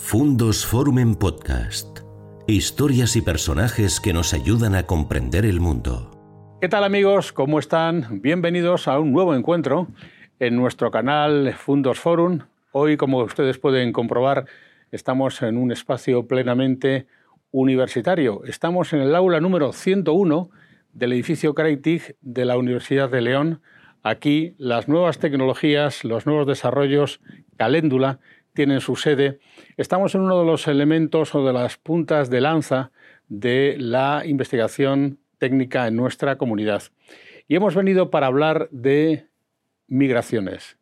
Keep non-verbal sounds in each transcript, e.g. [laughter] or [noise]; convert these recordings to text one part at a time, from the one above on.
Fundos Forum en Podcast. Historias y personajes que nos ayudan a comprender el mundo. ¿Qué tal amigos? ¿Cómo están? Bienvenidos a un nuevo encuentro en nuestro canal Fundos Forum. Hoy, como ustedes pueden comprobar, estamos en un espacio plenamente universitario. Estamos en el aula número 101 del edificio Creightig de la Universidad de León. Aquí las nuevas tecnologías, los nuevos desarrollos, Caléndula, tienen su sede. Estamos en uno de los elementos o de las puntas de lanza de la investigación técnica en nuestra comunidad. Y hemos venido para hablar de migraciones.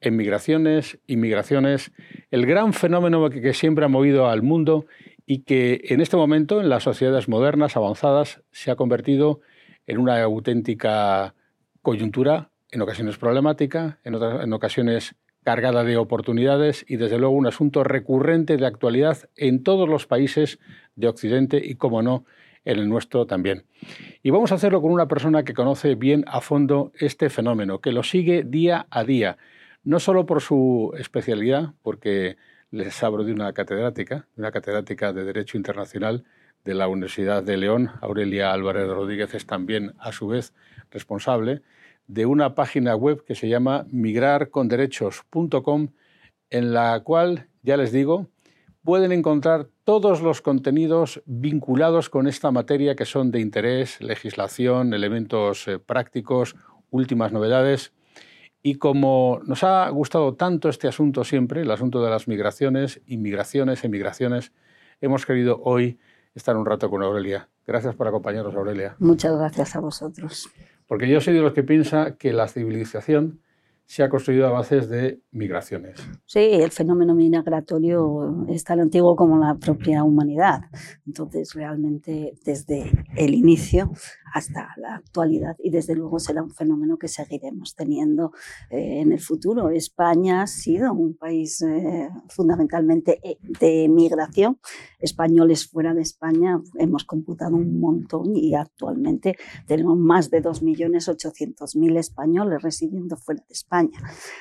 Emigraciones, inmigraciones, el gran fenómeno que siempre ha movido al mundo y que en este momento en las sociedades modernas, avanzadas, se ha convertido en una auténtica coyuntura, en ocasiones problemática, en, otras, en ocasiones cargada de oportunidades y desde luego un asunto recurrente de actualidad en todos los países de Occidente y, como no, en el nuestro también. Y vamos a hacerlo con una persona que conoce bien a fondo este fenómeno, que lo sigue día a día, no solo por su especialidad, porque les hablo de una catedrática, una catedrática de Derecho Internacional de la Universidad de León, Aurelia Álvarez Rodríguez es también a su vez responsable, de una página web que se llama migrarconderechos.com, en la cual, ya les digo, pueden encontrar todos los contenidos vinculados con esta materia que son de interés, legislación, elementos eh, prácticos, últimas novedades. Y como nos ha gustado tanto este asunto siempre, el asunto de las migraciones, inmigraciones, emigraciones, hemos querido hoy estar un rato con Aurelia. Gracias por acompañarnos, Aurelia. Muchas gracias a vosotros. Porque yo soy de los que piensa que la civilización se ha construido a bases de migraciones. Sí, el fenómeno migratorio es tan antiguo como la propia humanidad. Entonces, realmente, desde el inicio hasta la actualidad y desde luego será un fenómeno que seguiremos teniendo eh, en el futuro. España ha sido un país eh, fundamentalmente eh, de migración. Españoles fuera de España hemos computado un montón y actualmente tenemos más de 2.800.000 españoles residiendo fuera de España.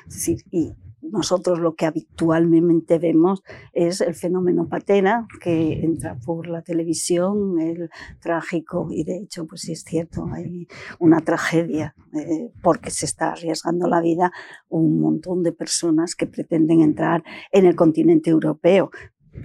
Es decir, y nosotros lo que habitualmente vemos es el fenómeno patena que entra por la televisión, el trágico, y de hecho, pues sí es cierto, hay una tragedia eh, porque se está arriesgando la vida un montón de personas que pretenden entrar en el continente europeo.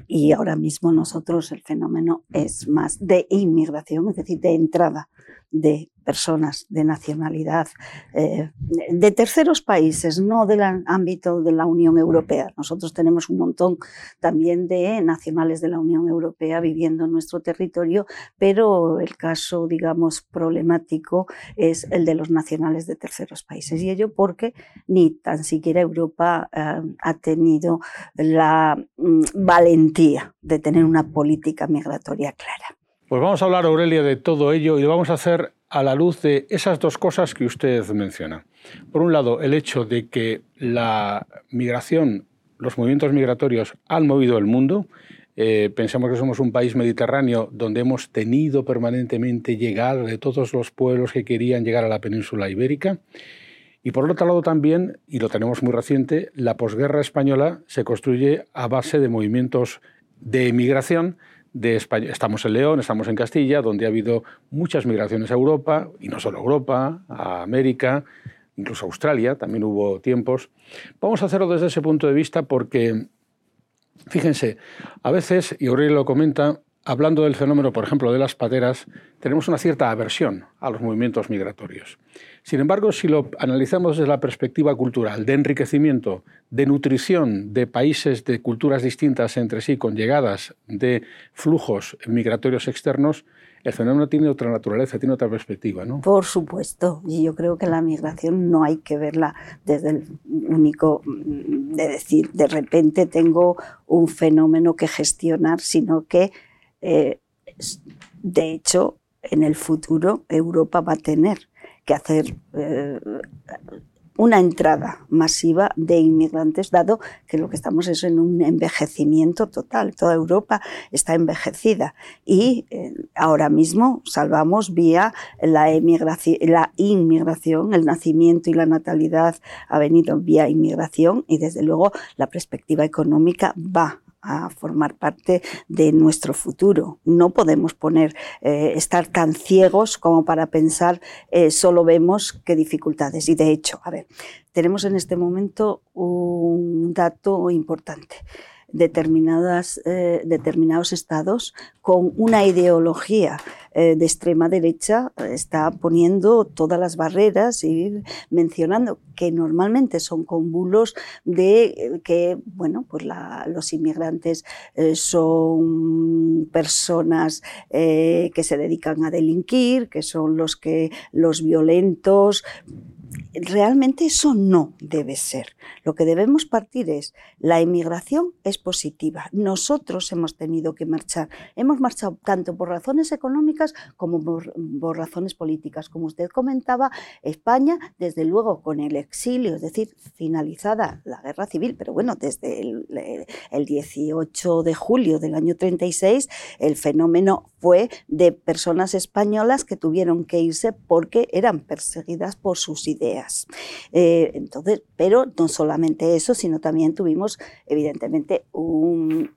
Y ahora mismo nosotros el fenómeno es más de inmigración, es decir, de entrada de personas de nacionalidad eh, de terceros países, no del ámbito de la Unión Europea. Nosotros tenemos un montón también de nacionales de la Unión Europea viviendo en nuestro territorio, pero el caso, digamos, problemático es el de los nacionales de terceros países. Y ello porque ni tan siquiera Europa eh, ha tenido la mm, valentía de tener una política migratoria clara. Pues vamos a hablar, Aurelia, de todo ello y lo vamos a hacer a la luz de esas dos cosas que usted menciona. Por un lado, el hecho de que la migración, los movimientos migratorios han movido el mundo. Eh, pensamos que somos un país mediterráneo donde hemos tenido permanentemente llegar de todos los pueblos que querían llegar a la península ibérica. Y por otro lado también, y lo tenemos muy reciente, la posguerra española se construye a base de movimientos de emigración de España. Estamos en León, estamos en Castilla, donde ha habido muchas migraciones a Europa, y no solo a Europa, a América, incluso a Australia, también hubo tiempos. Vamos a hacerlo desde ese punto de vista porque, fíjense, a veces, y Aurelio lo comenta, hablando del fenómeno, por ejemplo, de las pateras, tenemos una cierta aversión a los movimientos migratorios. Sin embargo, si lo analizamos desde la perspectiva cultural, de enriquecimiento, de nutrición de países de culturas distintas entre sí, con llegadas de flujos migratorios externos, el fenómeno tiene otra naturaleza, tiene otra perspectiva, ¿no? Por supuesto, y yo creo que la migración no hay que verla desde el único de decir, de repente tengo un fenómeno que gestionar, sino que, eh, de hecho, en el futuro Europa va a tener que hacer eh, una entrada masiva de inmigrantes, dado que lo que estamos es en un envejecimiento total. Toda Europa está envejecida y eh, ahora mismo salvamos vía la, la inmigración, el nacimiento y la natalidad ha venido vía inmigración y desde luego la perspectiva económica va a formar parte de nuestro futuro. No podemos poner, eh, estar tan ciegos como para pensar eh, solo vemos qué dificultades. Y de hecho, a ver, tenemos en este momento un dato importante determinadas, eh, determinados estados con una ideología eh, de extrema derecha está poniendo todas las barreras y mencionando que normalmente son con bulos de eh, que bueno pues los inmigrantes son personas que se dedican a delinquir que son los que los violentos realmente eso no debe ser. Lo que debemos partir es, la inmigración es positiva. Nosotros hemos tenido que marchar. Hemos marchado tanto por razones económicas como por, razones políticas. Como usted comentaba, España, desde luego con el exilio, es decir, finalizada la guerra civil, pero bueno, desde el, el 18 de julio del año 36, el fenómeno fue de personas españolas que tuvieron que irse porque eran perseguidas por sus ideas eh, entonces, pero no solamente eso, sino también tuvimos, evidentemente, un,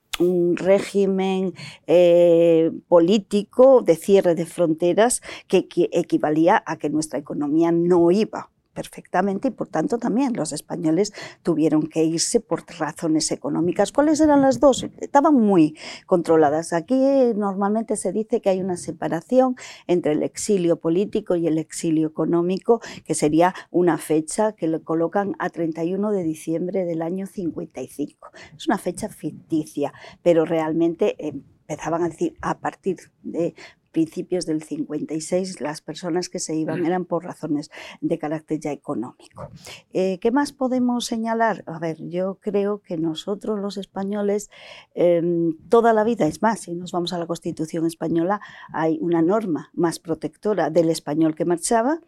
régimen eh, político de cierre de fronteras que equivalía a que nuestra economía no iba perfectamente y por tanto también los españoles tuvieron que irse por razones económicas. ¿Cuáles eran las dos? Estaban muy controladas. Aquí eh, normalmente se dice que hay una separación entre el exilio político y el exilio económico, que sería una fecha que le colocan a 31 de diciembre del año 55. Es una fecha ficticia, pero realmente empezaban a decir a partir de principios del 56 las personas que se iban eran por razones de carácter ya económico. Eh, ¿Qué más podemos señalar? A ver, yo creo que nosotros los españoles em, toda la vida, es más, si nos vamos a la Constitución española, hay una norma más protectora del español que marchaba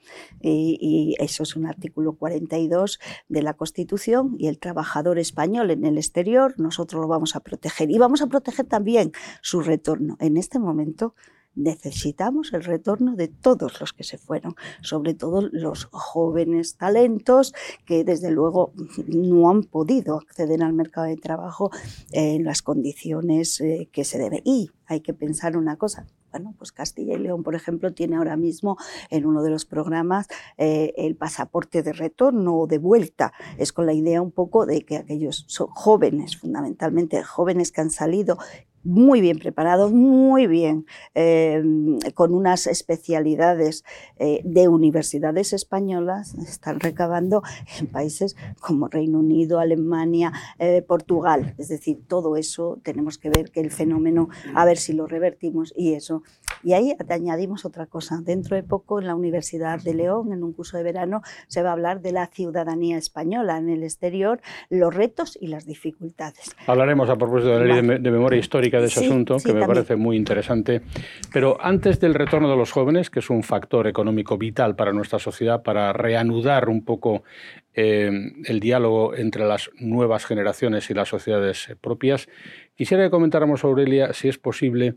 y, y eso es un artículo 42 de la Constitución y el trabajador español en el exterior, nosotros lo vamos a proteger y vamos a proteger también su retorno. En este momento, necesitamos el retorno de todos los que se fueron, sobre todo los jóvenes talentos que desde luego no han podido acceder al mercado de trabajo en las condiciones eh, que se debe. Y hay que pensar una cosa, bueno, pues Castilla y León, por ejemplo, tiene ahora mismo en uno de los programas eh, el pasaporte de retorno o de vuelta. Es con la idea un poco de que aquellos jóvenes, fundamentalmente jóvenes que han salido muy bien preparados, muy bien, eh, con unas especialidades eh, de universidades españolas, están recabando en países como Reino Unido, Alemania, eh, Portugal. Es decir, todo eso tenemos que ver que el fenómeno, a ver si lo revertimos y eso. Y ahí añadimos otra cosa. Dentro de poco en la Universidad de León, en un curso de verano, se va a hablar de la ciudadanía española en el exterior, los retos y las dificultades. Hablaremos a propósito de la ley de memoria histórica de ese asunto, que me parece muy interesante. Pero antes del retorno de los jóvenes, que es un factor económico vital para nuestra sociedad, para reanudar un poco eh, el diálogo entre las nuevas generaciones y las sociedades propias, quisiera que comentáramos, Aurelia, si es posible,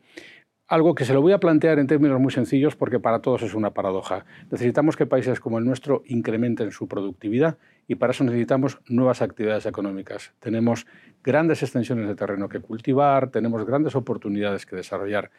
algo que se lo voy a plantear en términos muy sencillos porque para todos es una paradoja. Necesitamos que países como el nuestro incrementen su productividad y para eso necesitamos nuevas actividades económicas. Tenemos grandes extensiones de terreno que cultivar, tenemos grandes oportunidades que desarrollar.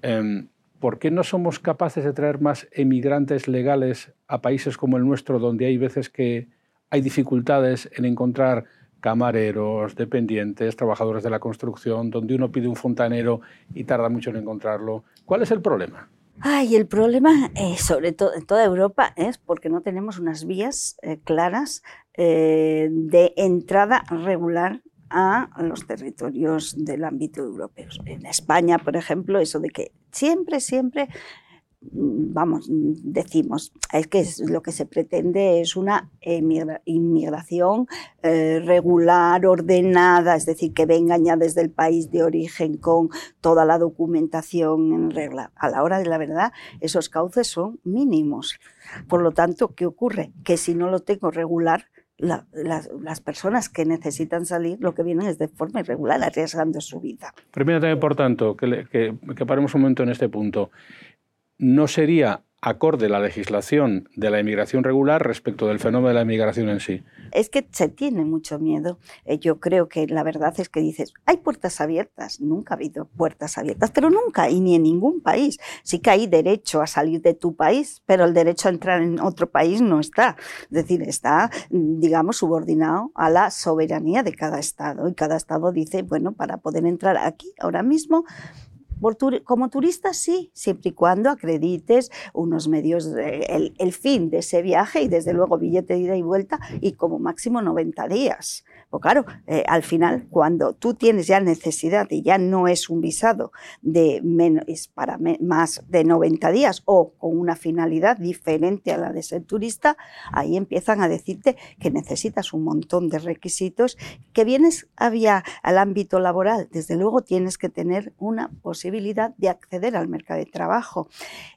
Em, ¿Por qué no somos capaces de traer más emigrantes legales a países como el nuestro, donde hay veces que hay dificultades en encontrar camareros, dependientes, trabajadores de la construcción, donde uno pide un fontanero y tarda mucho en encontrarlo. ¿Cuál es el problema? Ay, el problema, eh, sobre todo en toda Europa, es porque no tenemos unas vías eh, claras eh, de entrada regular a los territorios del ámbito europeo. En España, por ejemplo, eso de que siempre, siempre vamos, decimos, es que lo que se pretende es una inmigración eh, regular, ordenada, es decir, que vengan ya desde el país de origen con toda la documentación en regla. A la hora de la verdad, esos cauces son mínimos. Por lo tanto, ¿qué ocurre? Que si no lo tengo regular, las personas que necesitan salir lo que vienen es de forma irregular, arriesgando su vida. Permítame, por tanto, que, que, que paremos un momento en este punto no sería acorde la legislación de la inmigración regular respecto del fenómeno de la inmigración en sí? Es que se tiene mucho miedo. Eh, yo creo que la verdad es que dices, hay puertas abiertas. Nunca ha habido puertas abiertas, pero nunca, y ni en ningún país. Sí que hay derecho a salir de tu país, pero el derecho a entrar en otro país no está. Es decir, está, digamos, subordinado a la soberanía de cada Estado. Y cada Estado dice, bueno, para poder entrar aquí ahora mismo, como turista sí, siempre y cuando acredites unos medios, el, el, fin de ese viaje y desde luego billete de ida y vuelta y como máximo 90 días. Pues claro, eh, al final, cuando tú tienes ya necesidad y ya no es un visado de menos, es para más de 90 días o con una finalidad diferente a la de ser turista, ahí empiezan a decirte que necesitas un montón de requisitos, que vienes había al ámbito laboral, desde luego tienes que tener una posibilidad de acceder al mercado de trabajo.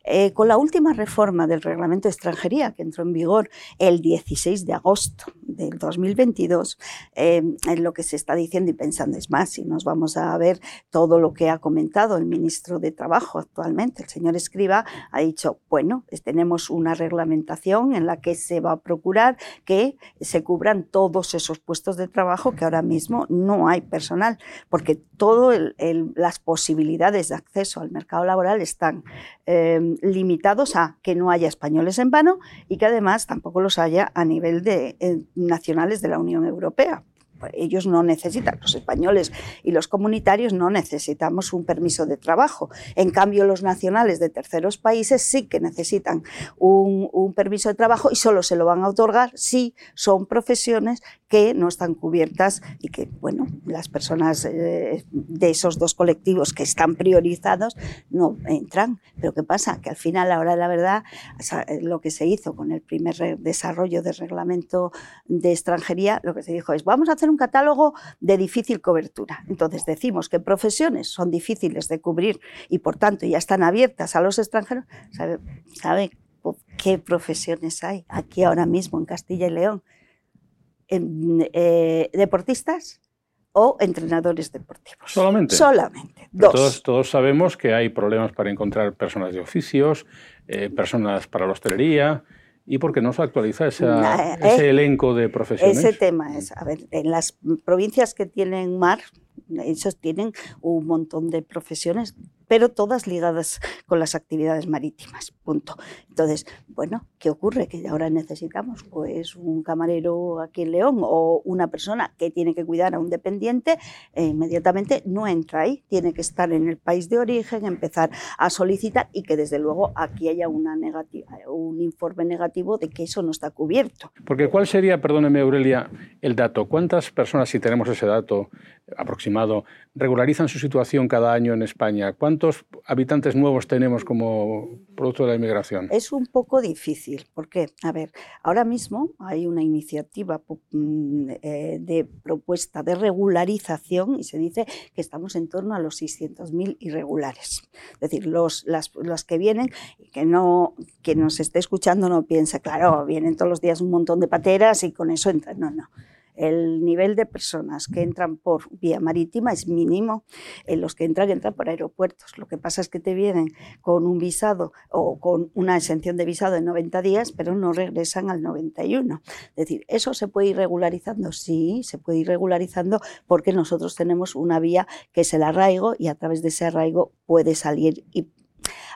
Eh, con la última reforma del reglamento de extranjería que entró en vigor el 16 de agosto del 2022, Em, en lo que se está diciendo y pensando. Es más, si nos vamos a ver todo lo que ha comentado el ministro de Trabajo actualmente, el señor Escriba, ha dicho, bueno, tenemos una reglamentación en la que se va a procurar que se cubran todos esos puestos de trabajo que ahora mismo no hay personal, porque todas las posibilidades de acceso al mercado laboral están em, limitados a que no haya españoles en vano y que además tampoco los haya a nivel de eh, nacionales de la Unión Europea ellos no necesitan, los españoles y los comunitarios no necesitamos un permiso de trabajo. En cambio, los nacionales de terceros países sí que necesitan un, permiso de trabajo y solo se lo van a otorgar si son profesiones que no están cubiertas y que, bueno, las personas eh, de esos dos colectivos que están priorizados no entran. Pero ¿qué pasa? Que al final, a la la verdad, lo que se hizo con el primer desarrollo del reglamento de extranjería, lo que se dijo es, vamos a hacer un catálogo de difícil cobertura. Entonces decimos que profesiones son difíciles de cubrir y por tanto ya están abiertas a los extranjeros. ¿Sabe, sabe qué profesiones hay aquí ahora mismo en Castilla y León? Eh, deportistas o entrenadores deportivos. Solamente. Solamente. Dos. Todos, sabemos que hay problemas para encontrar personas de oficios, eh, personas para la hostelería. ¿Y por qué no se actualiza ese eh, elenco de profesiones? Ese tema es, a ver, en las provincias que tienen mar, ellos tienen un montón de profesiones pero todas ligadas con las actividades marítimas, punto. Entonces, bueno, ¿qué ocurre? Que ahora necesitamos pues un camarero aquí en León o una persona que tiene que cuidar a un dependiente, e inmediatamente no entra ahí, tiene que estar en el país de origen, empezar a solicitar y que desde luego aquí haya un informe negativo de que eso no está cubierto. Porque ¿cuál sería, perdóneme Aurelia, el dato? ¿Cuántas personas, si tenemos ese dato aproximado, regularizan su situación cada año en España? ¿Cuántos habitantes nuevos tenemos como producto de la inmigración? Es un poco difícil, porque, a ver, ahora mismo hay una iniciativa mm, eh, de propuesta de regularización y se dice que estamos en torno a los 600.000 irregulares. Es decir, los, las, que vienen, que no que nos esté escuchando no piensa, claro, vienen todos los días un montón de pateras y con eso entran. No, no el nivel de personas que entran por vía marítima es mínimo. En los que entran, entran por aeropuertos. Lo que pasa es que te vienen con un visado o con una exención de visado de 90 días, pero no regresan al 91. Es decir, ¿eso se puede ir regularizando? Sí, se puede ir regularizando porque nosotros tenemos una vía que es el arraigo y a través de ese arraigo puede salir y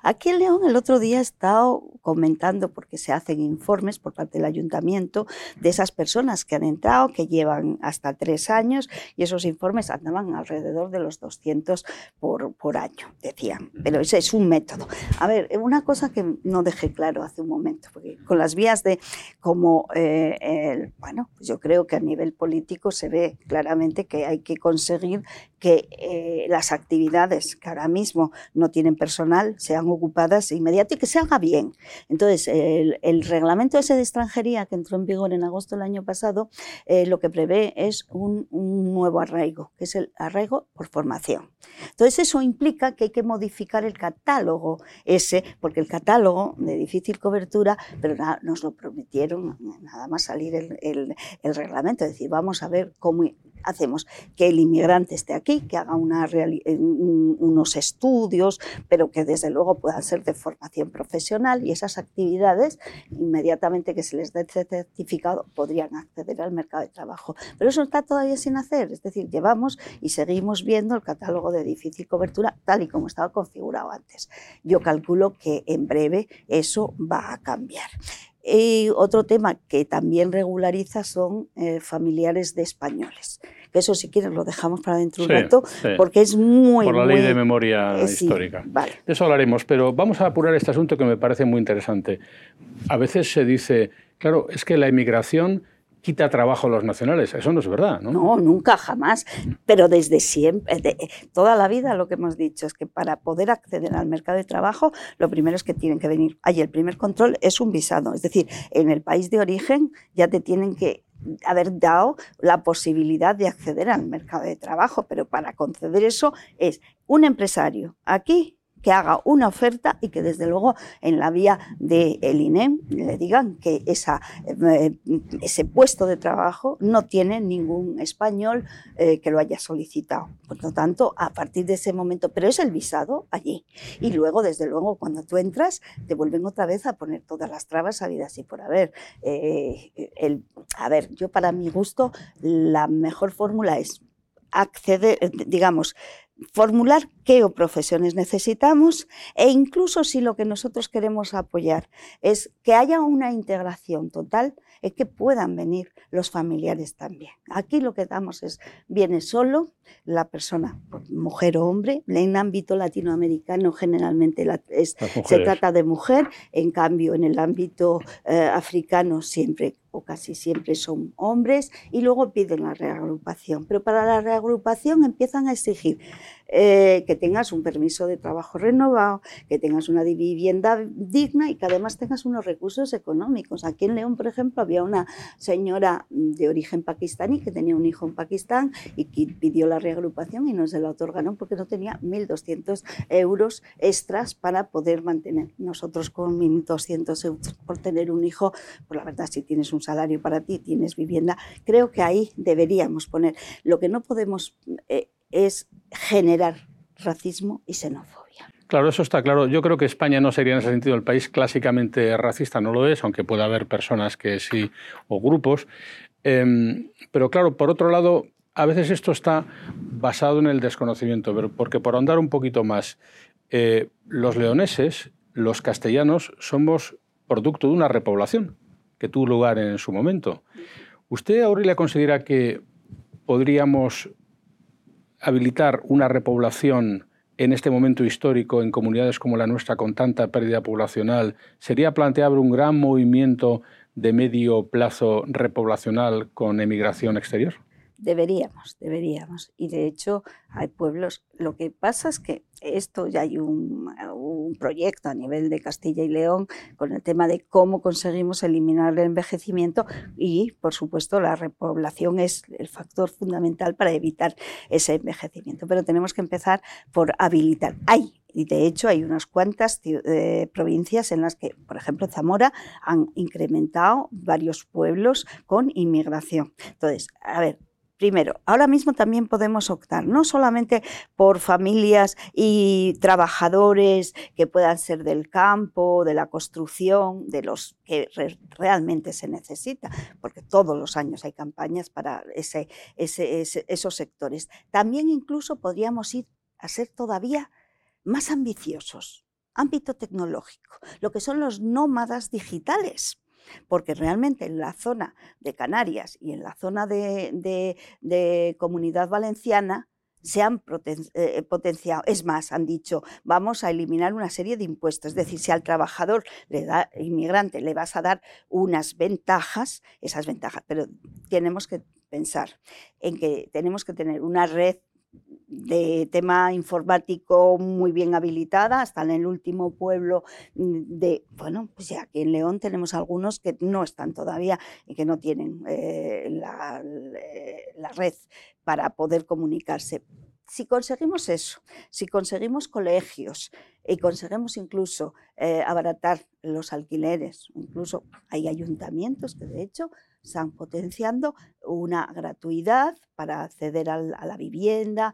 Aquí en León el otro día he estado comentando, porque se hacen informes por parte del ayuntamiento de esas personas que han entrado, que llevan hasta tres años, y esos informes andaban alrededor de los 200 por, año, decían. Pero ese es un método. A ver, una cosa que no dejé claro hace un momento, porque con las vías de como, eh, bueno, pues yo creo que a nivel político se ve claramente que hay que conseguir que eh, las actividades que ahora mismo no tienen personal sean ocupadas inmediatamente y que se haga bien. Entonces, el, reglamento ese de extranjería que entró en vigor en agosto del año pasado, eh, lo que prevé es un, nuevo arraigo, que es el arraigo por formación. Entonces, eso implica que hay que modificar el catálogo ese, porque el catálogo de difícil cobertura, pero nos lo prometieron nada más salir el, el reglamento, es decir, vamos a ver cómo hacemos? Que el inmigrante esté aquí, que haga una unos estudios, pero que desde luego puedan ser de formación profesional y esas actividades, inmediatamente que se les dé certificado, podrían acceder al mercado de trabajo. Pero eso está todavía sin hacer, es decir, llevamos y seguimos viendo el catálogo de difícil cobertura tal y como estaba configurado antes. Yo calculo que en breve eso va a cambiar. Y otro tema que también regulariza son eh, familiares de españoles. Que eso, si quieres, lo dejamos para dentro de un rato, porque es muy. Por la ley de memoria eh, histórica. vale. De eso hablaremos, pero vamos a apurar este asunto que me parece muy interesante. A veces se dice, claro, es que la inmigración quita trabajo a los nacionales. Eso no es verdad, ¿no? No, nunca, jamás. Pero desde siempre, toda la vida lo que hemos dicho es que para poder acceder al mercado de trabajo, lo primero es que tienen que venir. Ahí el primer control es un visado. Es decir, en el país de origen ya te tienen que haber dado la posibilidad de acceder al mercado de trabajo, pero para conceder eso es un empresario aquí que haga una oferta y que desde luego en la vía del el INEM le digan que eh, ese puesto de trabajo no tiene ningún español eh, que lo haya solicitado. Por lo tanto, a partir de ese momento, pero es el visado allí. Y luego, desde luego, cuando tú entras, te vuelven otra vez a poner todas las trabas habidas y por haber. Eh, el, a ver, yo para mi gusto, la mejor fórmula es acceder, digamos, formular qué profesiones necesitamos e incluso si lo que nosotros queremos apoyar es que haya una integración total, es que puedan venir los familiares también. Aquí lo que damos es, viene solo la persona, mujer o hombre, en ámbito latinoamericano generalmente se trata de mujer, en cambio en el ámbito eh, africano siempre o casi siempre son hombres y luego piden la reagrupación. Pero para la reagrupación empiezan a exigir eh, que tengas un permiso de trabajo renovado, que tengas una vivienda digna y que además tengas unos recursos económicos. Aquí en León, por ejemplo, había una señora de origen pakistaní que tenía un hijo en Pakistán y que pidió la reagrupación y no se la otorgaron porque no tenía 1.200 euros extras para poder mantener. Nosotros con 1.200 euros por tener un hijo, pues la verdad, si tienes un salario para ti, tienes vivienda, creo que ahí deberíamos poner. Lo que no podemos eh, es generar racismo y xenofobia. Claro, eso está claro. Yo creo que España no sería en ese sentido el país clásicamente racista, no lo es, aunque pueda haber personas que sí o grupos. Em, pero claro, por otro lado, a veces esto está basado en el desconocimiento, porque por andar un poquito más, eh, los leoneses, los castellanos, somos producto de una repoblación que tuvo lugar en su momento. ¿Usted, Aurelia, considera que podríamos habilitar una repoblación en este momento histórico en comunidades como la nuestra con tanta pérdida poblacional, ¿sería planteable un gran movimiento de medio plazo repoblacional con emigración exterior? Deberíamos, deberíamos. Y de hecho hay pueblos, lo que pasa es que esto ya hay un, proyecto a nivel de Castilla y León con el tema de cómo conseguimos eliminar el envejecimiento y, por supuesto, la repoblación es el factor fundamental para evitar ese envejecimiento. Pero tenemos que empezar por habilitar. Hay y de hecho hay unas cuantas eh, provincias en las que, por ejemplo, Zamora han incrementado varios pueblos con inmigración. Entonces, a ver, Primero, ahora mismo también podemos optar no solamente por familias y trabajadores que puedan ser del campo, de la construcción, de los que realmente se necesita, porque todos los años hay campañas para esos sectores. También incluso podríamos ir a ser todavía más ambiciosos, ámbito tecnológico, lo que son los nómadas digitales porque realmente en la zona de Canarias y en la zona de, Comunidad Valenciana se han eh, potenciado. Es más, han dicho, vamos a eliminar una serie de impuestos. Es decir, si al trabajador le da, inmigrante le vas a dar unas ventajas, esas ventajas, pero tenemos que pensar en que tenemos que tener una red de tema informático muy bien habilitada, hasta en el último pueblo mm, de, bueno, pues ya aquí en León tenemos algunos que no están todavía y que no tienen eh, la, la red para poder comunicarse. Si conseguimos eso, si conseguimos colegios y conseguimos incluso eh, abaratar los alquileres, incluso hay ayuntamientos que de hecho están potenciando una gratuidad para acceder a la vivienda,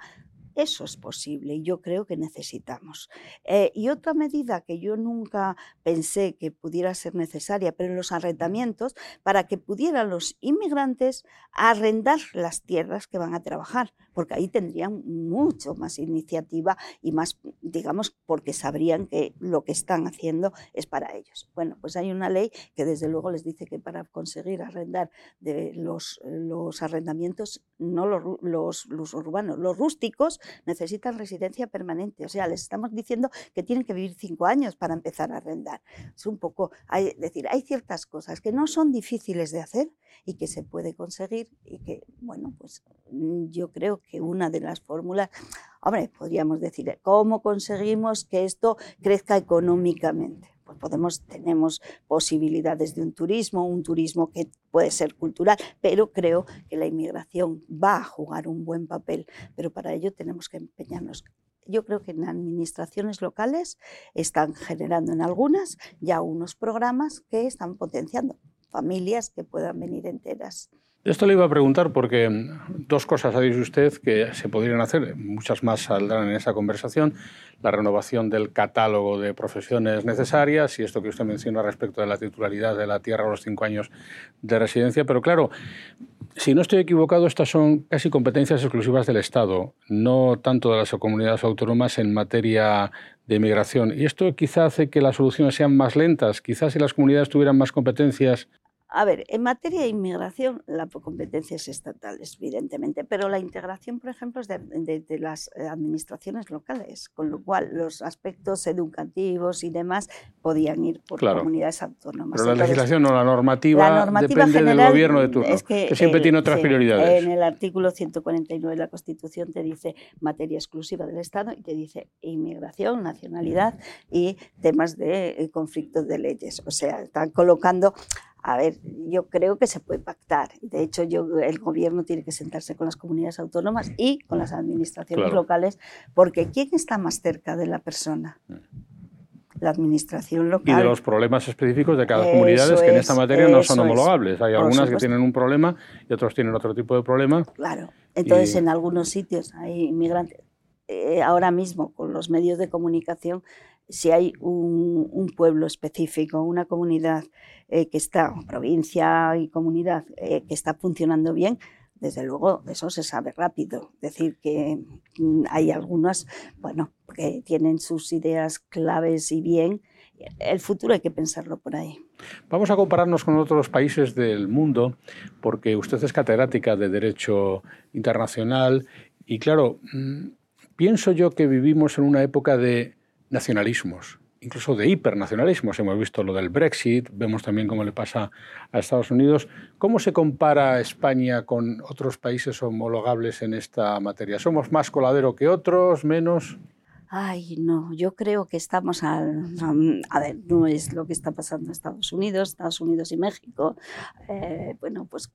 eso es posible y yo creo que necesitamos. Eh, y otra medida que yo nunca pensé que pudiera ser necesaria, pero los arrendamientos, para que pudieran los inmigrantes arrendar las tierras que van a trabajar, porque ahí tendrían mucho más iniciativa y más, digamos, porque sabrían que lo que están haciendo es para ellos. Bueno, pues hay una ley que desde luego les dice que para conseguir arrendar de los, los arrendamientos, no los, los urbanos, los rústicos, necesitan residencia permanente. O sea, les estamos diciendo que tienen que vivir cinco años para empezar a arrendar. Es un poco, hay, decir, hay ciertas cosas que no son difíciles de hacer y que se puede conseguir y que, bueno, pues yo creo que una de las fórmulas, hombre, podríamos decir, ¿cómo conseguimos que esto crezca económicamente? Pues podemos, tenemos posibilidades de un turismo, un turismo que puede ser cultural, pero creo que la inmigración va a jugar un buen papel, pero para ello tenemos que empeñarnos yo creo que en administraciones locales están generando en algunas ya unos programas que están potenciando familias que puedan venir enteras. Esto le iba a preguntar porque dos cosas ha dicho usted que se podrían hacer, muchas más saldrán en esa conversación, la renovación del catálogo de profesiones necesarias y esto que usted menciona respecto de la titularidad de la tierra a los cinco años de residencia, pero claro, si no estoy equivocado, estas son casi competencias exclusivas del Estado, no tanto de las comunidades autónomas en materia de inmigración. Y esto quizá hace que las soluciones sean más lentas. Quizás si las comunidades tuvieran más competencias a ver, en materia de inmigración, la competencia es estatal, evidentemente, pero la integración, por ejemplo, es de, las eh, administraciones locales, con lo cual los aspectos educativos y demás podían ir por comunidades autónomas. Pero la legislación o la normativa, depende del gobierno de turno, que, siempre tiene otras prioridades. En el artículo 149 de la Constitución te dice materia exclusiva del Estado y te dice inmigración, nacionalidad y temas de eh, conflictos de leyes. O sea, están colocando a ver, yo creo que se puede pactar. De hecho, yo, el gobierno tiene que sentarse con las comunidades autónomas y con las administraciones locales, porque ¿quién está más cerca de la persona? Mm. La administración local. Y de los problemas específicos de cada comunidad, que en esta materia no son homologables. Hay algunas que tienen un problema y otros tienen otro tipo de problema. Claro. Entonces, en algunos sitios hay inmigrantes. Eh, ahora mismo, con los medios de comunicación, si hay un, pueblo específico, una comunidad eh, que está, provincia y comunidad eh, que está funcionando bien, desde luego eso se sabe rápido. Decir que mm, hay algunas, bueno, que tienen sus ideas claves y bien. El futuro hay que pensarlo por ahí. Vamos a compararnos con otros países del mundo, porque usted es catedrática de Derecho Internacional y claro, mm, pienso yo que vivimos en una época de nacionalismos, incluso de hipernacionalismos. Hemos visto lo del Brexit, vemos también cómo le pasa a Estados Unidos. ¿Cómo se compara España con otros países homologables en esta materia? ¿Somos más coladero que otros, menos? Ay, no, yo creo que estamos al... A ver, no es lo que está pasando en Estados Unidos, Estados Unidos y México. Eh, bueno, pues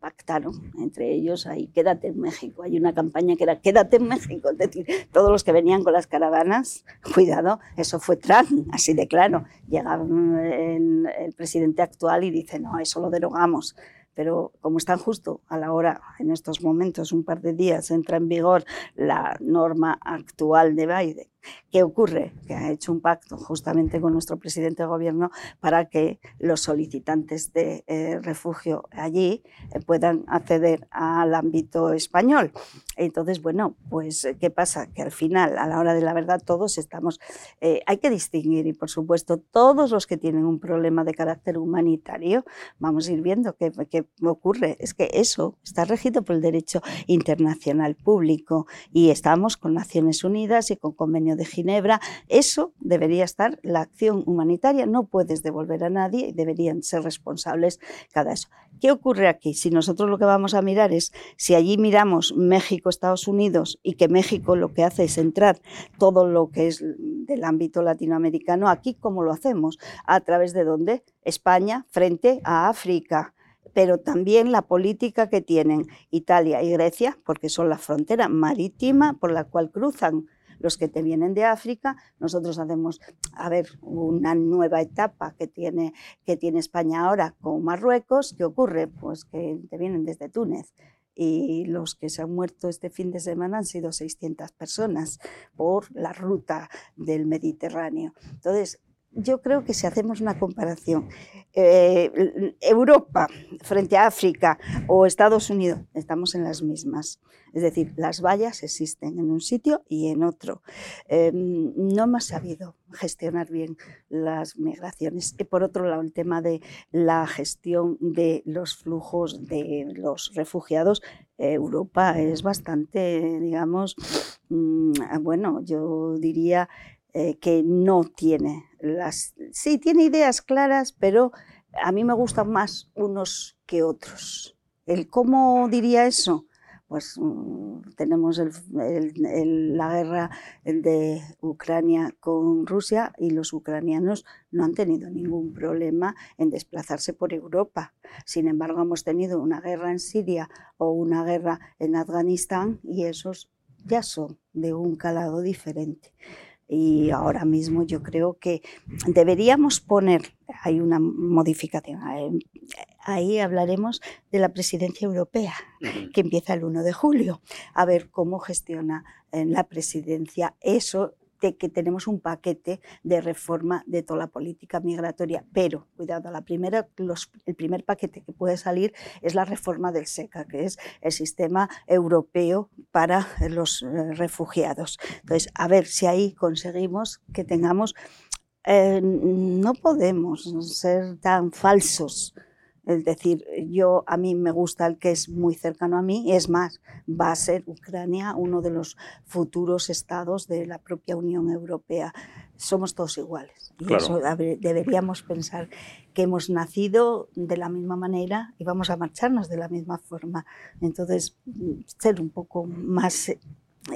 pactaron entre ellos ahí, quédate en México. Hay una campaña que era quédate en México, es decir, todos los que venían con las caravanas, [laughs] cuidado, eso fue Trump, así de claro. Llega el, el presidente actual y dice, no, eso lo derogamos pero como están justo a la hora, en estos momentos, un par de días, entra en vigor la norma actual de Biden, ¿Qué ocurre? Que ha hecho un pacto justamente con nuestro presidente de gobierno para que los solicitantes de eh, refugio allí eh, puedan acceder al ámbito español. Entonces, bueno, pues ¿qué pasa? Que al final, a la hora de la verdad, todos estamos, eh, hay que distinguir y por supuesto todos los que tienen un problema de carácter humanitario, vamos a ir viendo qué, qué ocurre. Es que eso está regido por el derecho internacional público y estamos con Naciones Unidas y con convenios de Ginebra, eso debería estar, la acción humanitaria, no puedes devolver a nadie y deberían ser responsables cada eso. ¿Qué ocurre aquí? Si nosotros lo que vamos a mirar es, si allí miramos México, Estados Unidos y que México lo que hace es entrar todo lo que es del ámbito latinoamericano, aquí cómo lo hacemos? ¿A través de dónde? España frente a África pero también la política que tienen Italia y Grecia, porque son la frontera marítima por la cual cruzan los que te vienen de África. Nosotros hacemos, a ver, una nueva etapa que tiene, que tiene España ahora con Marruecos. ¿Qué ocurre? Pues que te vienen desde Túnez y los que se han muerto este fin de semana han sido 600 personas por la ruta del Mediterráneo. Entonces, yo creo que si hacemos una comparación, eh, Europa frente a África o Estados Unidos, estamos en las mismas. Es decir, las vallas existen en un sitio y en otro. Em, no hemos sabido gestionar bien las migraciones. Y por otro lado, el tema de la gestión de los flujos de los refugiados, Europa es bastante, digamos, mm, bueno, yo diría eh, que no tiene las... Sí, tiene ideas claras, pero a mí me gustan más unos que otros. ¿El cómo diría eso? Pues mm, tenemos la guerra de Ucrania con Rusia y los ucranianos no han tenido ningún problema en desplazarse por Europa. Sin embargo, hemos tenido una guerra en Siria o una guerra en Afganistán y esos ya son de un calado diferente y ahora mismo yo creo que deberíamos poner, hay una modificación, ahí hablaremos de la presidencia europea, que empieza el 1 de julio, a ver cómo gestiona en la presidencia eso de que tenemos un paquete de reforma de toda la política migratoria. Pero, cuidado, la primera, el primer paquete que puede salir es la reforma del SECA, que es el sistema europeo para los eh, refugiados. Entonces, a ver si ahí conseguimos que tengamos... Eh, no podemos ser tan falsos es decir, yo a mí me gusta el que es muy cercano a mí, es más, va a ser Ucrania uno de los futuros estados de la propia Unión Europea. Somos todos iguales. Y eso deberíamos pensar que hemos nacido de la misma manera y vamos a marcharnos de la misma forma. Entonces, ser un poco más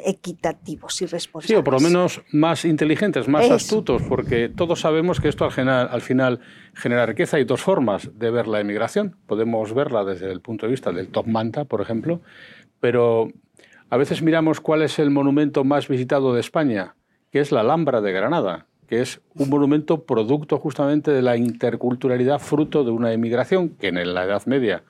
equitativos y responsables. Sí, o por lo menos más inteligentes, más astutos, porque todos sabemos que esto al final, al final genera riqueza. Hay dos formas de ver la emigración. Podemos verla desde el punto de vista del top manta, por ejemplo, pero a veces miramos cuál es el monumento más visitado de España, que es la Alhambra de Granada, que es un monumento producto justamente de la interculturalidad fruto de una emigración que en la Edad Media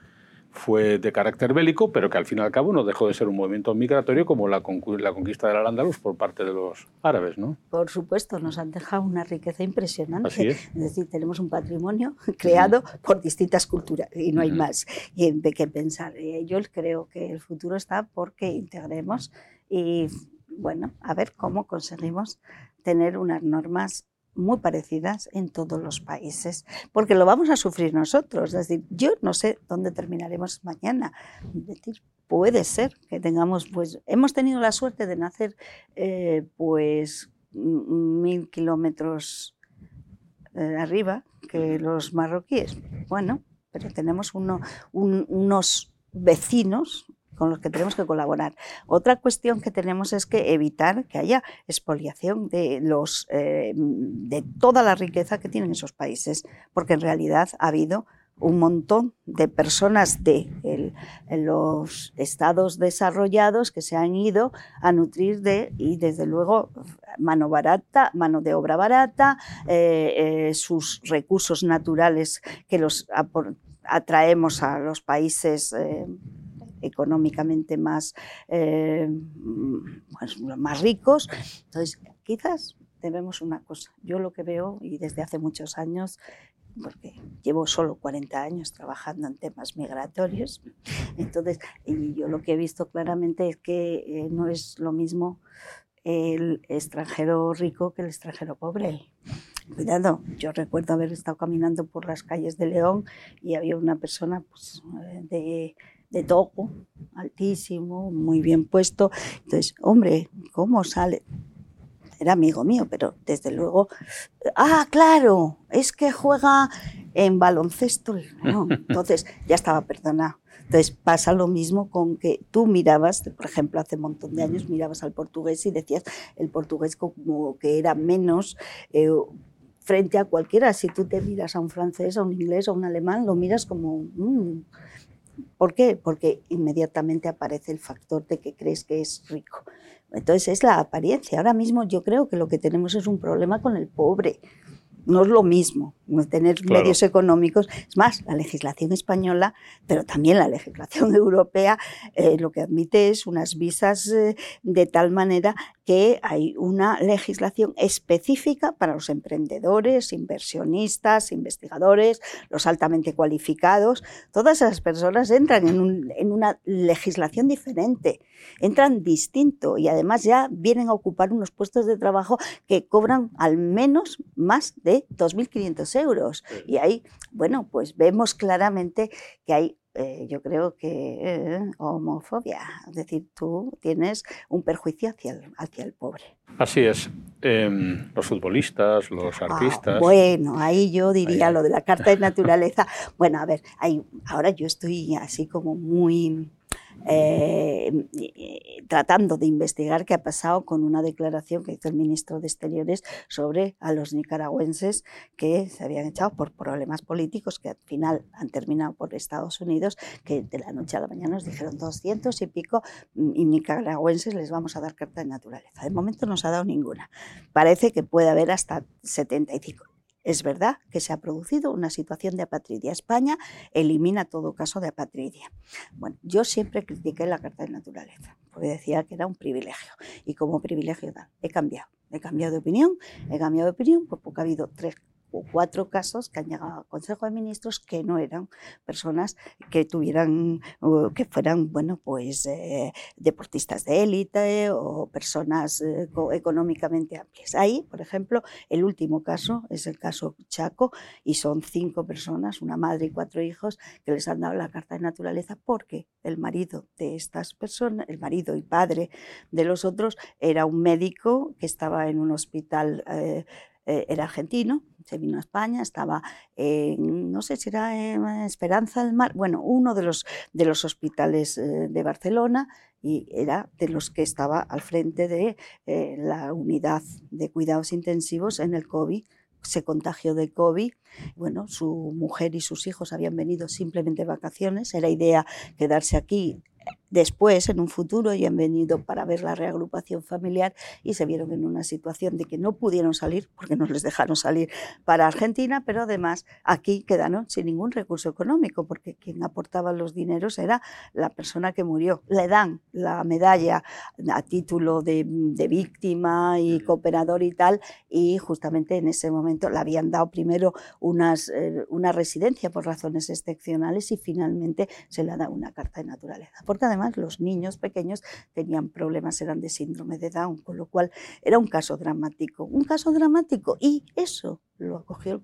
fue de carácter bélico, pero que al fin y al cabo no dejó de ser un movimiento migratorio como la, conquista del Al-Ándalus por parte de los árabes, ¿no? Por supuesto, nos han dejado una riqueza impresionante. Así es. decir, tenemos un patrimonio [laughs] creado por distintas culturas y no hay más y de qué pensar. Yo creo que el futuro está porque integremos y, bueno, a ver cómo conseguimos tener unas normas muy parecidas en todos los países, porque lo vamos a sufrir nosotros. Es decir, yo no sé dónde terminaremos mañana. Es decir, puede ser que tengamos, pues, hemos tenido la suerte de nacer, eh, pues, mil kilómetros eh, arriba que los marroquíes. Bueno, pero tenemos uno, unos vecinos con los que tenemos que colaborar. Otra cuestión que tenemos es que evitar que haya expoliación de, los, eh, de toda la riqueza que tienen esos países, porque en realidad ha habido un montón de personas de los estados desarrollados que se han ido a nutrir de, y desde luego, mano barata, mano de obra barata, eh, eh, sus recursos naturales que los atraemos a los países económicamente más, eh, pues, más ricos. Entonces, quizás debemos una cosa. Yo lo que veo, y desde hace muchos años, porque llevo solo 40 años trabajando en temas migratorios, entonces, y yo lo que he visto claramente es que eh, no es lo mismo el extranjero rico que el extranjero pobre. Cuidado, yo recuerdo haber estado caminando por las calles de León y había una persona pues, de de Togo, altísimo, muy bien puesto. Entonces, hombre, ¿cómo sale? Era amigo mío, pero desde luego, ah, claro, es que juega en baloncesto. [laughs] entonces ya estaba perdonado. Entonces pasa lo mismo con que tú mirabas, por ejemplo, hace un montón de años mirabas al portugués y decías el portugués como que era menos eh, frente a cualquiera. Si tú te miras a un francés, a un inglés, a un alemán, lo miras como... Mm, ¿Por qué? Porque inmediatamente aparece el factor de que crees que es rico. Entonces es la apariencia. Ahora mismo yo creo que lo que tenemos es un problema con el pobre no es lo mismo tener medios económicos. Es más, la legislación española, pero también la legislación [laughs] europea, eh, lo que admite es unas visas eh, de tal manera que hay una legislación específica para los emprendedores, inversionistas, investigadores, los altamente cualificados. Todas esas personas entran en, en una legislación diferente, entran distinto y además ya vienen a ocupar unos puestos de trabajo que cobran al menos más de 2.500 euros. Y ahí, bueno, pues vemos claramente que hay eh, yo creo que eh, homofobia, es decir, tú tienes un perjuicio hacia el, hacia el pobre. Así es. Em, los futbolistas, los ah, artistas. bueno, ahí yo diría lo de la carta de naturaleza. bueno, a ver, hay, ahora yo estoy así como muy eh, tratando de investigar qué ha pasado con una declaración que hizo el ministro de Exteriores sobre a los nicaragüenses que se habían echado por problemas políticos que al final han terminado por Estados Unidos, que de la noche a la mañana nos dijeron 200 y pico mm, y nicaragüenses les vamos a dar carta de naturaleza. De momento no se ha dado ninguna. Parece que puede haber hasta 75. Es verdad que se ha producido una situación de apatridia. España elimina todo caso de apatridia. Bueno, yo siempre critiqué la Carta de Naturaleza, porque decía que era un privilegio. Y como privilegio he cambiado. He cambiado de opinión, he cambiado de opinión porque ha habido tres cuatro casos que han llegado al Consejo de Ministros que no eran personas que tuvieran, que fueran, bueno, pues eh, deportistas de élite o personas eh, económicamente amplias. Ahí, por ejemplo, el último caso es el caso Chaco y son cinco personas, una madre y cuatro hijos, que les han dado la carta de naturaleza porque el marido de estas personas, el marido y padre de los otros, era un médico que estaba en un hospital eh, era argentino, se vino a España, estaba, en, no sé si era en Esperanza del Mar, bueno, uno de los, de los hospitales eh, de Barcelona y era de los que estaba al frente de eh, la unidad de cuidados intensivos en el COVID se contagió de COVID. Bueno, su mujer y sus hijos habían venido simplemente de vacaciones. Era idea quedarse aquí después, en un futuro, y han venido para ver la reagrupación familiar y se vieron en una situación de que no pudieron salir, porque no les dejaron salir para Argentina, pero además aquí quedaron sin ningún recurso económico, porque quien aportaba los dineros era la persona que murió. Le dan la medalla a título de, víctima y cooperador y tal, y justamente en ese momento le habían dado primero unas, eh, una residencia por razones excepcionales y finalmente se le dado una carta de naturaleza porque además los niños pequeños tenían problemas, eran de síndrome de Down, con lo cual era un caso dramático, un caso dramático y eso lo acogió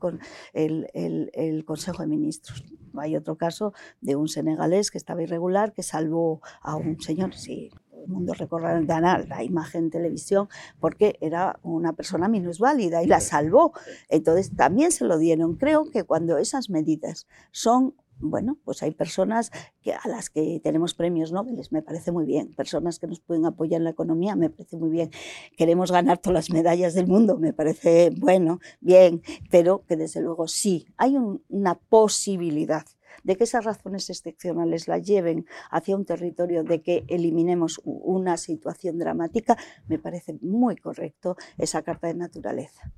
el, el, Consejo de Ministros. Hay otro caso de un senegalés que estaba irregular, que salvó a un señor, sí, el mundo recordará la imagen en televisión porque era una persona minusválida y la salvó. Entonces también se lo dieron. Creo que cuando esas medidas son bueno, pues hay personas que, a las que tenemos premios Nobel, me parece muy bien. Personas que nos pueden apoyar en la economía, me parece muy bien. Queremos ganar todas las medallas del mundo, me parece bueno, bien, pero que desde luego sí, hay una posibilidad de que esas razones excepcionales la lleven hacia un territorio de que eliminemos una situación dramática, me parece muy correcto esa carta de naturaleza.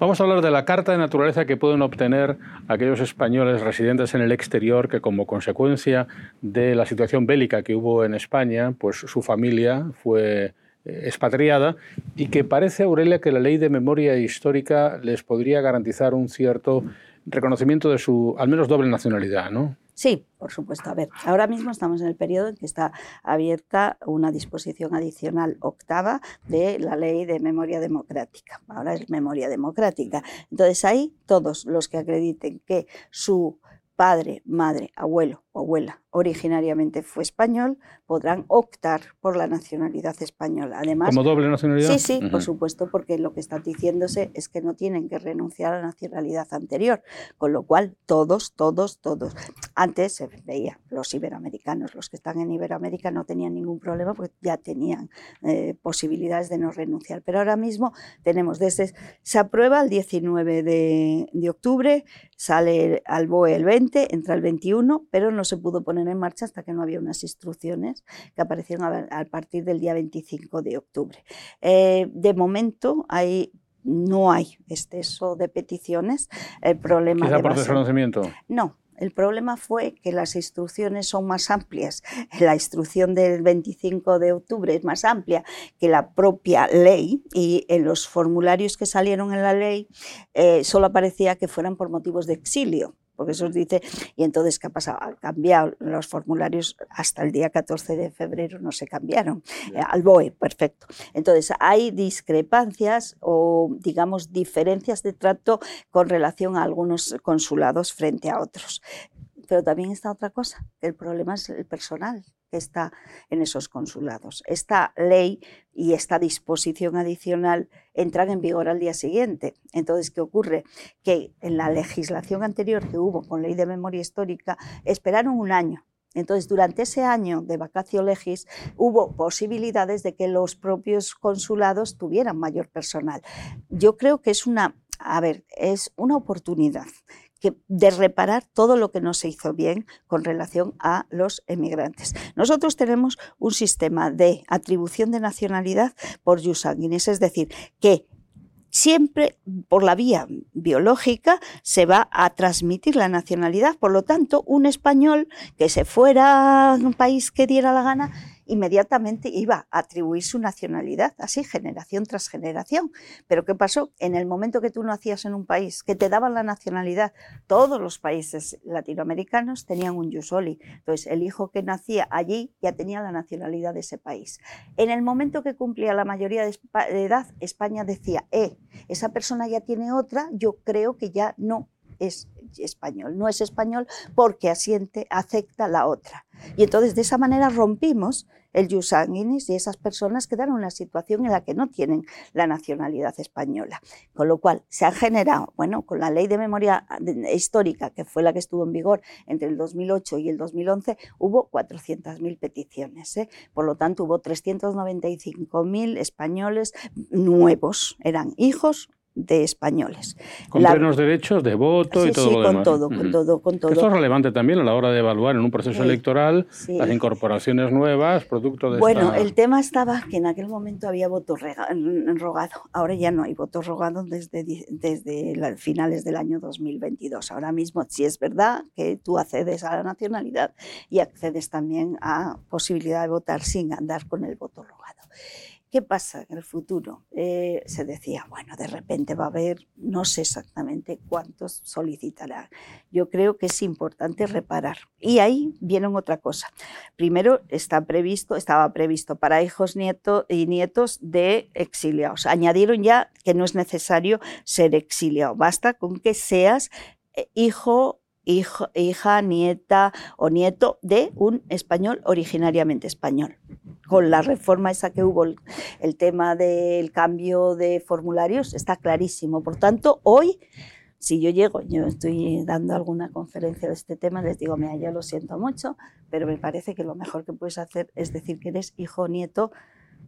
Vamos a hablar de la carta de naturaleza que pueden obtener aquellos españoles residentes en el exterior que como consecuencia de la situación bélica que hubo en España, pues su familia fue eh, expatriada y que parece, Aurelia, que la ley de memoria histórica les podría garantizar un cierto reconocimiento de su, al menos, doble nacionalidad, ¿no? Sí, por supuesto. A ver, ahora mismo estamos en el periodo en que está abierta una disposición adicional octava de la ley de memoria democrática. Ahora es memoria democrática. Entonces ahí todos los que acrediten que su padre, madre, abuelo o abuela originariamente fue español, podrán optar por la nacionalidad española. Además, ¿Como doble nacionalidad? Sí, sí, por supuesto, porque lo que está diciéndose es que no tienen que renunciar a la nacionalidad anterior, con lo cual todos, todos, todos. Antes se veía, los iberoamericanos, los que están en Iberoamérica no tenían ningún problema porque ya tenían eh, posibilidades de no renunciar, pero ahora mismo tenemos desde, se aprueba el 19 de, de octubre, sale al BOE el 20, entra el 21, pero no no se pudo poner en marcha hasta que no había unas instrucciones que aparecieron a, partir del día 25 de octubre. Eh, de momento hay no hay exceso de peticiones. El problema ¿Quizá por desconocimiento? No, el problema fue que las instrucciones son más amplias. [laughs] La instrucción del 25 de octubre es más amplia que la propia ley y en los formularios que salieron en la ley eh, solo aparecía que fueran por motivos de exilio porque eso dice, y entonces, ¿qué ha pasado? Han cambiado los formularios hasta el día 14 de febrero, no se cambiaron, eh, al BOE, perfecto. Entonces, hay discrepancias o, digamos, diferencias de trato con relación a algunos consulados frente a otros. Pero también está otra cosa, el problema es el personal que está en esos consulados. Esta ley y esta disposición adicional entran en vigor al día siguiente. Entonces, ¿qué ocurre? Que en la legislación anterior que hubo con ley de memoria histórica, esperaron un año entonces, durante ese año de vacacio legis hubo posibilidades de que los propios consulados tuvieran mayor personal. Yo creo que es una, a ver, es una oportunidad de reparar todo lo que no se hizo bien con relación a los emigrantes. Nosotros tenemos un sistema de atribución de nacionalidad por jus es decir, que siempre por la vía biológica se va a transmitir la nacionalidad. Por lo tanto, un español que se fuera a un país que diera la gana inmediatamente iba a atribuir su nacionalidad, así generación tras generación. Pero ¿qué pasó? En el momento que tú nacías en un país, que te daban la nacionalidad, todos los países latinoamericanos tenían un Yusoli. Entonces, el hijo que nacía allí ya tenía la nacionalidad de ese país. En el momento que cumplía la mayoría de edad, España decía, eh, esa persona ya tiene otra, yo creo que ya no es español. No es español porque asiente, acepta la otra. Y entonces de esa manera rompimos el jus sanguinis y esas personas quedaron en una situación en la que no tienen la nacionalidad española. Con lo cual se ha generado, bueno, con la ley de memoria histórica, que fue la que estuvo en vigor entre el 2008 y el 2011, hubo 400.000 peticiones. ¿eh? Por lo tanto, hubo 395.000 españoles nuevos, eran hijos de españoles. Con plenos derechos de voto y todo sí, lo con Todo, con todo, con todo. Esto es relevante también a la hora de evaluar en un proceso electoral las incorporaciones nuevas, producto de Bueno, el tema estaba que en aquel momento había voto rogado. Ahora ya no hay voto rogado desde, desde finales del año 2022. Ahora mismo sí es verdad que tú accedes a la nacionalidad y accedes también a posibilidad de votar sin andar con el voto rogado. ¿Qué pasa en el futuro? Eh, se decía, bueno, de repente va a haber, no sé exactamente cuántos solicitarán. Yo creo que es importante reparar. Y ahí viene otra cosa. Primero, está previsto, estaba previsto para hijos nietos y nietos de exiliados. Añadieron ya que no es necesario ser exiliado, basta con que seas eh, hijo hija, nieta o nieto de un español originariamente español. Con la reforma esa que hubo, el, tema del cambio de formularios está clarísimo. Por tanto, hoy si yo llego, yo estoy dando alguna conferencia de este tema, les digo, mira, yo lo siento mucho, pero me parece que lo mejor que puedes hacer es decir que eres hijo o nieto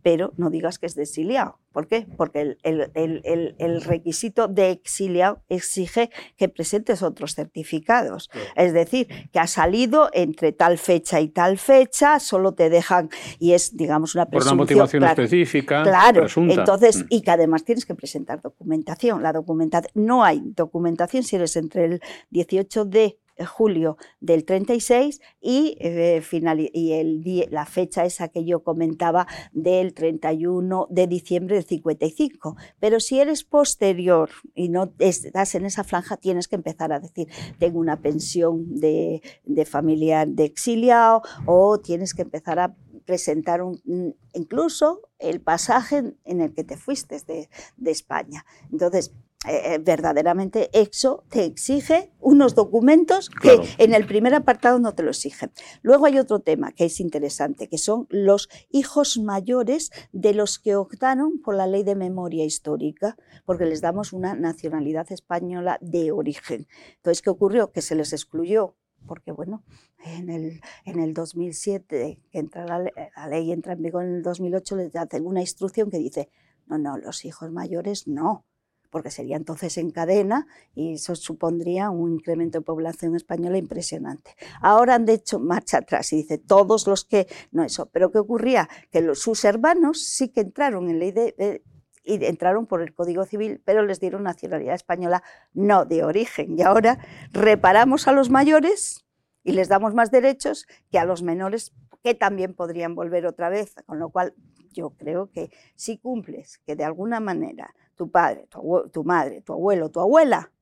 pero no digas que es de exiliado. ¿Por qué? Porque el, requisito de exiliado exige que presentes otros certificados. Es decir, que ha salido entre tal fecha y tal fecha, solo te dejan, y es, digamos, una presunción. Por una motivación específica. Claro, entonces, mm. y que además tienes que presentar documentación. La documentación, no hay documentación si eres entre el 18 de julio del 36 y, eh, final, y el, la fecha esa que yo comentaba del 31 de diciembre del 55. Pero si eres posterior y no estás en esa franja, tienes que empezar a decir, tengo una pensión de, de familiar de exiliado o tienes que empezar a presentar un, incluso el pasaje en el que te fuiste de, de España. Entonces, eh, eh, verdaderamente EXO te exige unos documentos que en el primer apartado no te lo exigen. Luego hay otro tema que es interesante, que son los hijos mayores de los que optaron por la ley de memoria histórica, porque les damos una nacionalidad española de origen. Entonces, ¿qué ocurrió? Que se les excluyó porque bueno, en el, en el 2007, que entra la, la, ley entra en vigor en el 2008, les hacen una instrucción que dice, no, no, los hijos mayores no, porque sería entonces en cadena y eso supondría un incremento de población española impresionante. Ahora han hecho marcha atrás y dice todos los que, no eso, pero ¿qué ocurría? Que sus hermanos sí que entraron en ley de, y entraron por el Código Civil, pero les dieron nacionalidad española no de origen. Y ahora reparamos a los mayores y les damos más derechos que a los menores que también podrían volver otra vez, con lo cual yo creo que si cumples que de alguna manera tu padre, tu, madre, tu abuelo, tu abuela,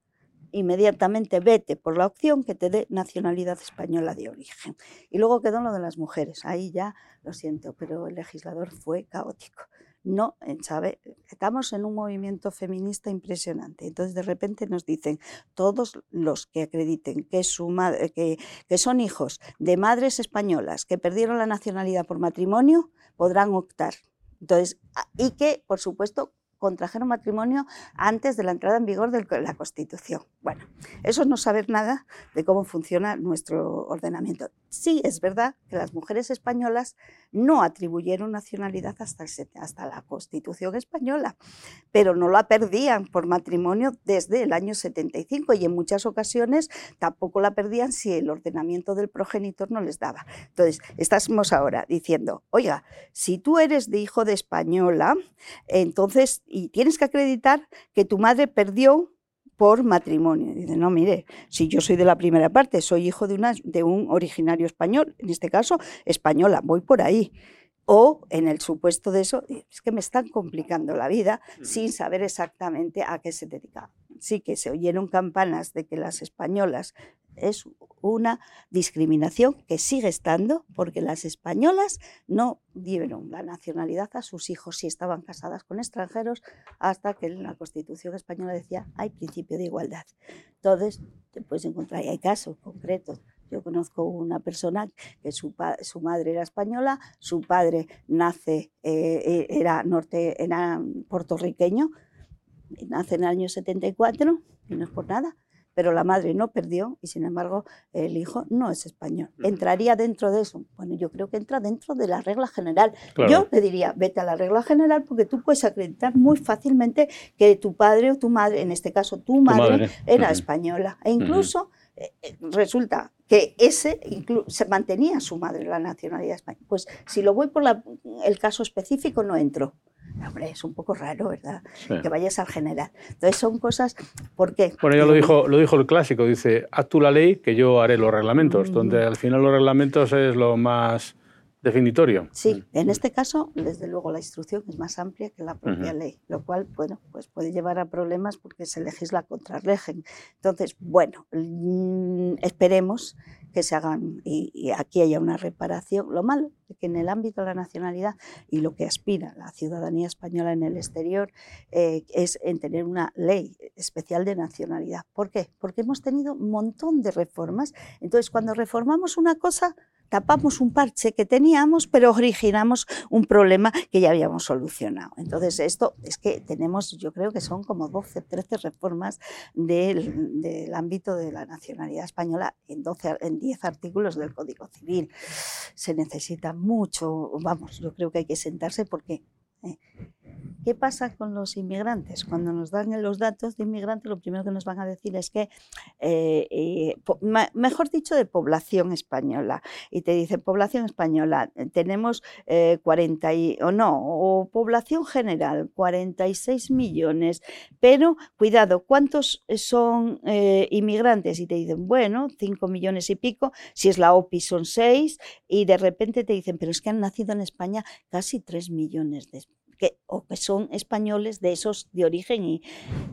inmediatamente vete por la opción que te dé nacionalidad española de origen. Y luego quedó lo de las mujeres. Ahí ya lo siento, pero el legislador fue caótico no, eh, ¿sabe? Estamos en un movimiento feminista impresionante. Entonces, de repente nos dicen, todos los que acrediten que, su madre, que, que son hijos de madres españolas que perdieron la nacionalidad por matrimonio, podrán optar. Entonces, y que, por supuesto, contrajeron matrimonio antes de la entrada en vigor de la Constitución. Bueno, eso es no saber nada de cómo funciona nuestro ordenamiento. Sí, es verdad que las mujeres españolas no atribuyeron nacionalidad hasta, hasta la Constitución española, pero no la perdían por matrimonio desde el año 75 y en muchas ocasiones tampoco la perdían si el ordenamiento del progenitor no les daba. Entonces, estamos ahora diciendo, oiga, si tú eres de hijo de española, entonces y tienes que acreditar que tu madre perdió por matrimonio. Dice, no, mire, si yo soy de la primera parte, soy hijo de, una, de un originario español, en este caso española, voy por ahí. O en el supuesto de eso, es que me están complicando la vida sin saber exactamente a qué se dedicaban. Sí que se oyeron campanas de que las españolas es una discriminación que sigue estando porque las españolas no dieron la nacionalidad a sus hijos si estaban casadas con extranjeros hasta que en la Constitución española decía hay principio de igualdad. Entonces, te puedes encontrar, y hay casos concretos. Yo conozco una persona que su, su madre era española, su padre nace, eh, era, norte, era puertorriqueño, nace en el año 74, y no es por nada, pero la madre no perdió y sin embargo el hijo no es español. ¿Entraría dentro de eso? Bueno, yo creo que entra dentro de la regla general. Yo le diría, vete a la regla general porque tú puedes acreditar muy fácilmente que tu padre o tu madre, en este caso tu madre, era española. E incluso eh, eh, resulta que ese se mantenía su madre la nacionalidad española. Pues si lo voy por el caso específico no entro. Hombre, es un poco raro, ¿verdad? Que vayas al general. Entonces son cosas, ¿por qué? Bueno, ya lo dijo, lo dijo el clásico, dice, haz tú la ley que yo haré los reglamentos, mm. donde al final los reglamentos es lo más definitorio. Sí, en este caso, desde luego, la instrucción es más amplia que la propia ley, lo cual, bueno, pues puede llevar a problemas porque se legisla contra régimen. Entonces, bueno, mm, esperemos que se hagan y, aquí haya una reparación. Lo malo es que en el ámbito de la nacionalidad y lo que aspira la ciudadanía española en el exterior eh, es en tener una ley especial de nacionalidad. ¿Por qué? Porque hemos tenido un montón de reformas. Entonces, cuando reformamos una cosa, tapamos un parche que teníamos, pero originamos un problema que ya habíamos solucionado. Entonces, esto es que tenemos, yo creo que son como 12, 13 reformas del, ámbito de la nacionalidad española en, 12, en 10 artículos del Código Civil. Se necesita mucho, vamos, yo creo que hay que sentarse porque... Eh, ¿Qué pasa con los inmigrantes? Cuando nos dan los datos de inmigrantes, lo primero que nos van a decir es que, eh, eh, mejor dicho, de población española. Y te dicen, población española, eh, tenemos 40 o no, o población general, 46 millones. Pero, cuidado, ¿cuántos son inmigrantes? Y te dicen, bueno, 5 millones y pico. Si es la OPI son 6. Y de repente te dicen, pero es que han nacido en España casi 3 millones de que, o que son españoles de esos de origen. ¿Y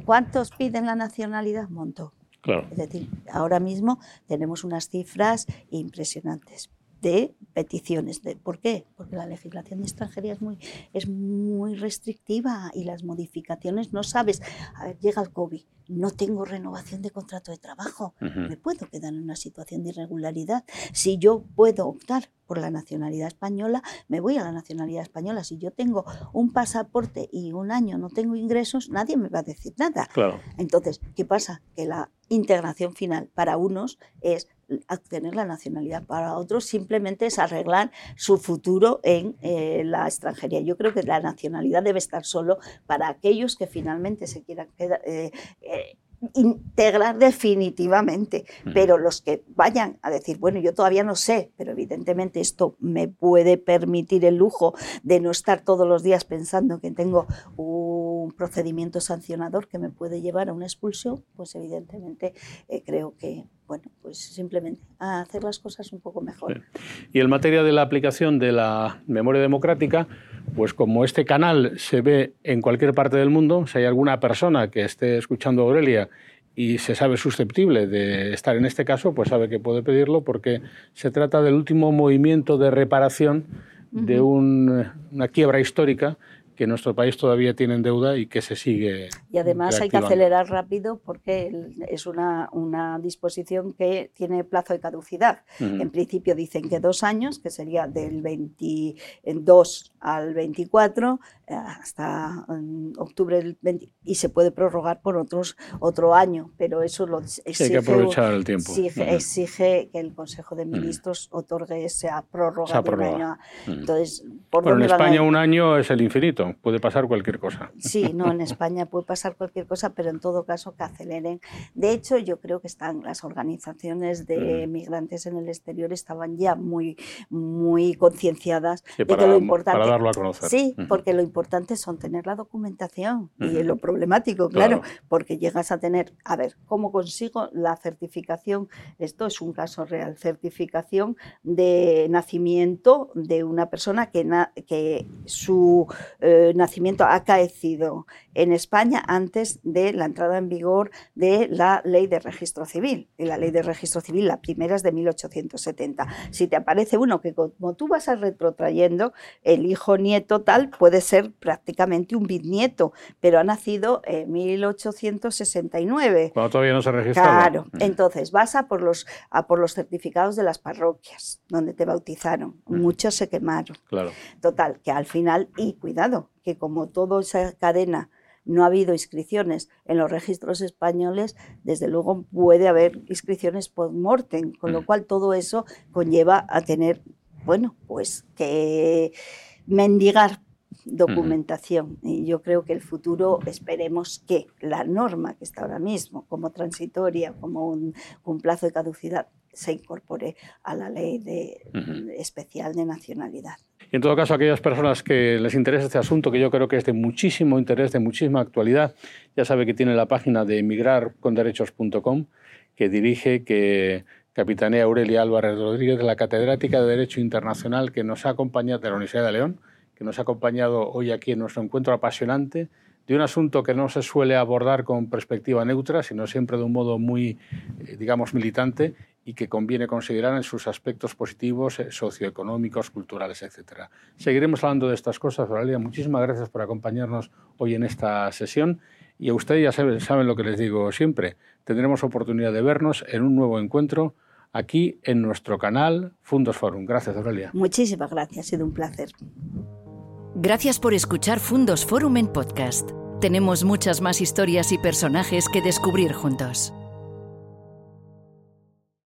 cuántos piden la nacionalidad? Montó. Claro. Es decir, ahora mismo tenemos unas cifras impresionantes de peticiones. De, ¿Por qué? Porque la legislación de extranjería es muy, es muy restrictiva y las modificaciones no sabes. A ver, llega el COVID, no tengo renovación de contrato de trabajo, me puedo quedar en una situación de irregularidad. Si yo puedo optar por la nacionalidad española, me voy a la nacionalidad española. Si yo tengo un pasaporte y un año no tengo ingresos, nadie me va a decir nada. Claro. Entonces, ¿qué pasa? Que la integración final para unos es obtener la nacionalidad. Para otros simplemente es arreglar su futuro en eh, la extranjería. Yo creo que la nacionalidad debe estar solo para aquellos que finalmente se quieran quedar. Eh, eh, integrar definitivamente, pero los que vayan a decir, bueno, yo todavía no sé, pero evidentemente esto me puede permitir el lujo de no estar todos los días pensando que tengo un procedimiento sancionador que me puede llevar a una expulsión, pues evidentemente eh, creo que, bueno, pues simplemente a hacer las cosas un poco mejor. Y en materia de la aplicación de la memoria democrática, pues como este canal se ve en cualquier parte del mundo, si hay alguna persona que esté escuchando a Aurelia y se sabe susceptible de estar en este caso, pues sabe que puede pedirlo porque se trata del último movimiento de reparación de una quiebra histórica que nuestro país todavía tiene en deuda y que se sigue. Y además hay que acelerar rápido porque es una, una disposición que tiene plazo de caducidad. En principio dicen que dos años, que sería del 22 al 24 eh, hasta mm, octubre del 20, y se puede prorrogar por otros otro año, pero eso lo exige, hay que aprovechar el tiempo. Exige, que el Consejo de Ministros otorgue esa prórroga, de un año. Entonces, ¿por en España un año es el infinito puede pasar cualquier cosa. Sí, no, en España puede pasar cualquier cosa, pero en todo caso que aceleren. De hecho, yo creo que están las organizaciones de migrantes en el exterior estaban ya muy, muy concienciadas de que lo importante. Para darlo a conocer. Sí, porque lo importante son tener la documentación y lo problemático, claro, porque llegas a tener, a ver, ¿cómo consigo la certificación? Esto es un caso real, certificación de nacimiento de una persona que, que su eh, nacimiento ha caecido en España antes de la entrada en vigor de la ley de registro civil. Y la ley de registro civil, la primera es de 1870. Si te aparece uno que como tú vas a retrotrayendo, el hijo nieto tal puede ser prácticamente un bisnieto, pero ha nacido en 1869. Cuando todavía no se registra. Claro, entonces vas a por, los, a por los certificados de las parroquias donde te bautizaron. Muchos se quemaron. Claro. Total, que al final, y cuidado, que como toda esa cadena no ha habido inscripciones en los registros españoles, desde luego puede haber inscripciones post-mortem, con lo mm. cual todo eso conlleva a tener, bueno, pues que mendigar documentación. Y yo creo que el futuro, esperemos que la norma que está ahora mismo como transitoria, como un, plazo de caducidad, se incorpore a la ley de, especial de nacionalidad. Y en todo caso, aquellas personas que les interesa este asunto, que yo creo que es de muchísimo interés, de muchísima actualidad, ya sabe que tiene la página de emigrarconderechos.com, que dirige, que capitanea Aurelia Álvarez Rodríguez, la catedrática de Derecho Internacional que nos ha acompañado de la Universidad de León, que nos ha acompañado hoy aquí en nuestro encuentro apasionante de un asunto que no se suele abordar con perspectiva neutra, sino siempre de un modo muy, eh, digamos, militante y que conviene considerar en sus aspectos positivos, eh, socioeconómicos, culturales, etc. Seguiremos hablando de estas cosas, Aurelia. Muchísimas gracias por acompañarnos hoy en esta sesión. Y a ustedes ya saben, saben lo que les digo siempre. Tendremos oportunidad de vernos en un nuevo encuentro aquí en nuestro canal Fundos Forum. Gracias, Aurelia. Muchísimas gracias, ha sido un placer. Gracias por escuchar Fundos Forum en podcast. Tenemos muchas más historias y personajes que descubrir juntos.